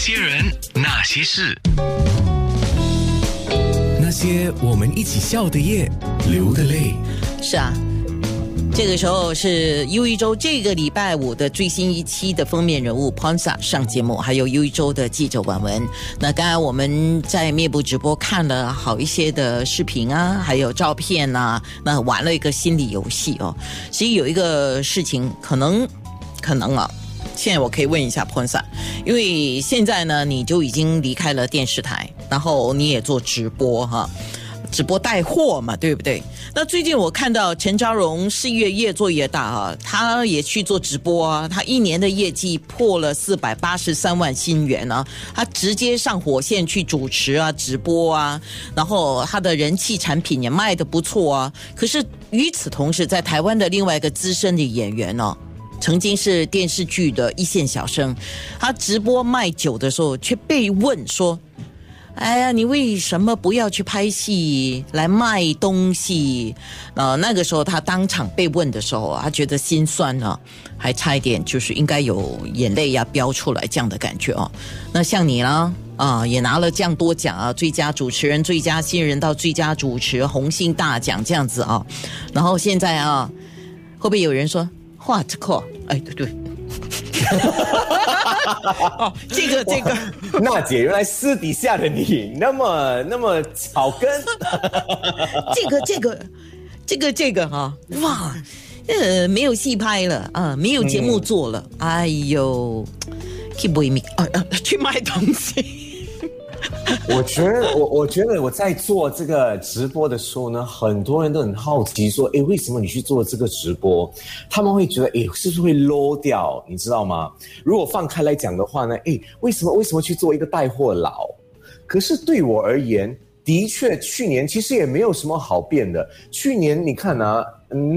些人，那些事，那些我们一起笑的夜，流的泪。是啊，这个时候是优一周这个礼拜五的最新一期的封面人物 Ponsa 上节目，还有优一周的记者婉文。那刚才我们在面部直播看了好一些的视频啊，还有照片呐、那玩了一个心理游戏哦。其实有一个事情，可能可能啊。现在我可以问一下 Ponsa，因为现在呢，你就已经离开了电视台，然后你也做直播哈，直播带货嘛，对不对？那最近我看到陈昭荣事业越做越大啊，他也去做直播啊，他一年的业绩破了四百八十三万新元啊，他直接上火线去主持啊，直播啊，然后他的人气产品也卖得不错啊。可是与此同时，在台湾的另外一个资深的演员呢。曾经是电视剧的一线小生，他直播卖酒的时候，却被问说：“哎呀，你为什么不要去拍戏来卖东西？”呃，那个时候他当场被问的时候，他觉得心酸啊、还差一点就是应该有眼泪要飙出来这样的感觉哦。那像你呢？啊，也拿了这样多奖啊，最佳主持人、最佳新人到最佳主持、红星大奖这样子啊。然后现在啊，会不会有人说？画这个，哎，对对，哦，这个这个，娜姐，原来私底下的你那么那么草根，这个这个这个这个哈，哇，呃，没有戏拍了啊，没有节目做了，哎呦，去卖米啊啊，去卖东西。我觉得我我觉得我在做这个直播的时候呢，很多人都很好奇说，诶，为什么你去做这个直播？他们会觉得，诶，是不是会 low 掉？你知道吗？如果放开来讲的话呢，诶，为什么为什么去做一个带货佬？可是对我而言，的确，去年其实也没有什么好变的。去年你看啊，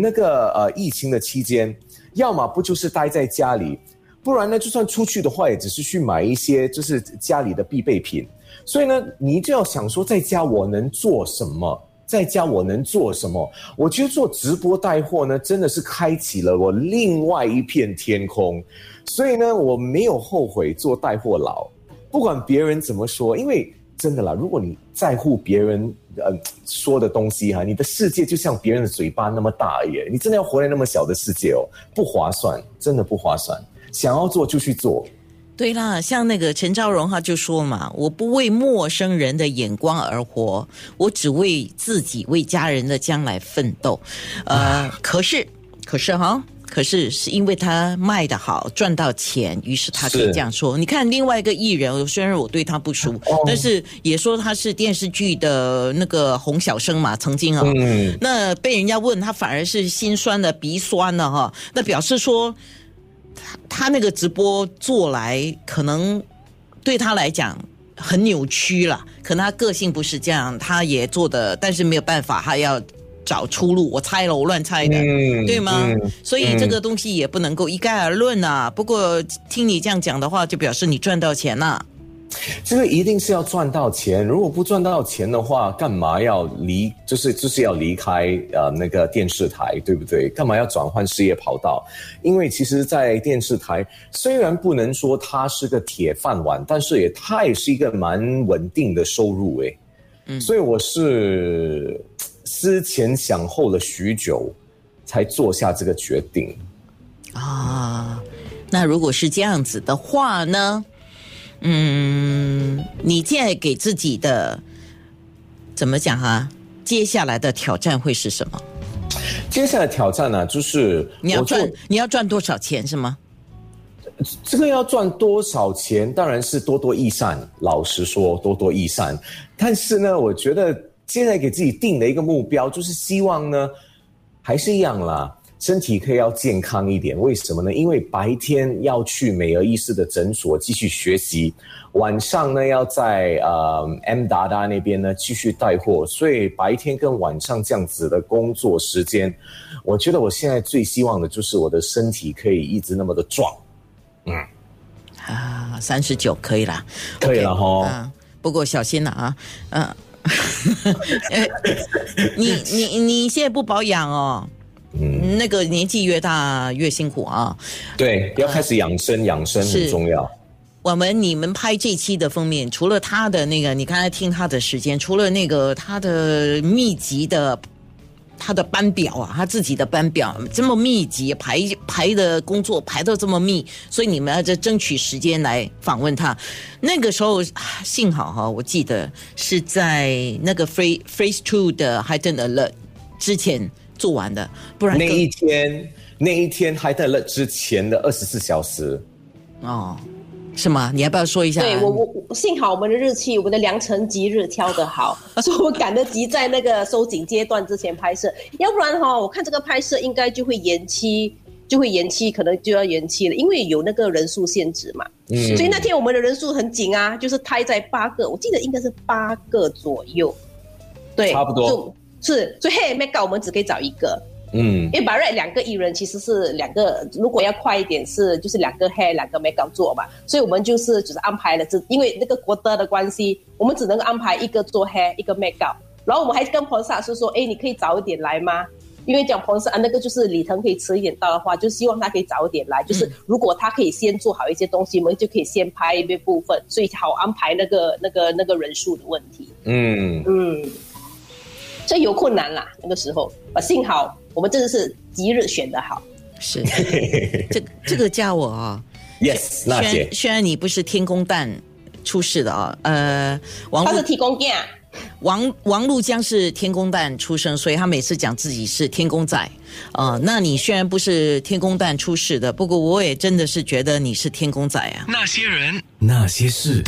那个呃疫情的期间，要么不就是待在家里，不然呢，就算出去的话，也只是去买一些就是家里的必备品。所以呢，你就要想说，在家我能做什么？在家我能做什么？我觉得做直播带货呢，真的是开启了我另外一片天空。所以呢，我没有后悔做带货佬，不管别人怎么说，因为真的啦，如果你在乎别人呃说的东西哈，你的世界就像别人的嘴巴那么大而已。你真的要活在那么小的世界哦，不划算，真的不划算。想要做就去做。对啦，像那个陈昭荣他就说嘛，我不为陌生人的眼光而活，我只为自己、为家人的将来奋斗。呃，可是，可是哈。可是是因为他卖的好，赚到钱，于是他可以是这样说。你看另外一个艺人，虽然我对他不熟，但是也说他是电视剧的那个洪小生嘛，曾经啊，嗯，那被人家问他反而是心酸的鼻酸的哈，那表示说他他那个直播做来可能对他来讲很扭曲了，可能他个性不是这样，他也做的，但是没有办法，他要找出路。我猜了，我乱猜的，嗯对吗？嗯所以这个东西也不能够一概而论啊。不过听你这样讲的话，就表示你赚到钱了。这个一定是要赚到钱，如果不赚到钱的话，干嘛要离？就是就是要离开呃那个电视台，对不对？干嘛要转换事业跑道？因为其实，在电视台虽然不能说它是个铁饭碗，但是也它也是一个蛮稳定的收入诶。嗯，所以我是思前想后了许久，才做下这个决定。啊，那如果是这样子的话呢？嗯，你现在给自己的怎么讲哈、接下来的挑战会是什么？接下来挑战呢、就是你要赚，你要赚多少钱是吗？这个要赚多少钱，当然是多多益善。老实说，多多益善。但是呢，我觉得现在给自己定的一个目标，就是希望呢，还是一样啦，身体可以要健康一点。为什么呢？因为白天要去美尔医师的诊所继续学习，晚上呢要在呃 M 达达那边呢继续带货，所以白天跟晚上这样子的工作时间，我觉得我现在最希望的就是我的身体可以一直那么的壮。嗯。啊，三十九可以啦，可以了吼。嗯，不过小心了啊，嗯、呃 你你你现在不保养哦，嗯，那个年纪越大越辛苦啊。对，要开始养生，养生很重要。我们你们拍这期的封面，除了他的那个，你刚才听他的时间，除了那个他的密集的。他的班表啊，他自己的班表这么密集，排排的工作排到这么密，所以你们要在争取时间来访问他。那个时候幸好哈，我记得是在那个 Free Phase Two 的 High Alert 之前做完的，不然那一天那一天 High Alert 之前的二十四小时哦。是吗？你要不要说一下？对我我幸好我们的日期，我们的良辰吉日挑得好，所以我赶得及在那个收紧阶段之前拍摄，要不然哈，我看这个拍摄应该就会延期，就会延期，可能就要延期了，因为有那个人数限制嘛。嗯。所以那天我们的人数很紧啊，就是胎在八个，我记得应该是八个左右。对，差不多。是，所以嘿，make up 我们只可以找一个。嗯，因为白瑞两个艺人其实是两个，如果要快一点是就是两个 hair 两个 makeup 做嘛，所以我们就是只是安排了，这因为那个国德的关系，我们只能够安排一个做 hair 一个 makeup，然后我们还跟彭萨是说，哎，你可以早一点来吗？因为讲彭萨啊，那个就是李腾可以迟一点到的话，就希望他可以早一点来，就是如果他可以先做好一些东西，我们就可以先拍一部分，所以好安排那个那个那个人数的问题。嗯。嗯，所以有困难啦，那个时候啊，幸好。我们真的是吉日选的好，是这这个叫我啊，Yes，娜姐。虽然你不是天公蛋出世的啊，呃，王他是天公蛋，王王禄江是天公蛋出生，所以他每次讲自己是天公仔啊。那你虽然不是天公蛋出世的，不过我也真的是觉得你是天公仔啊。那些人，那些事。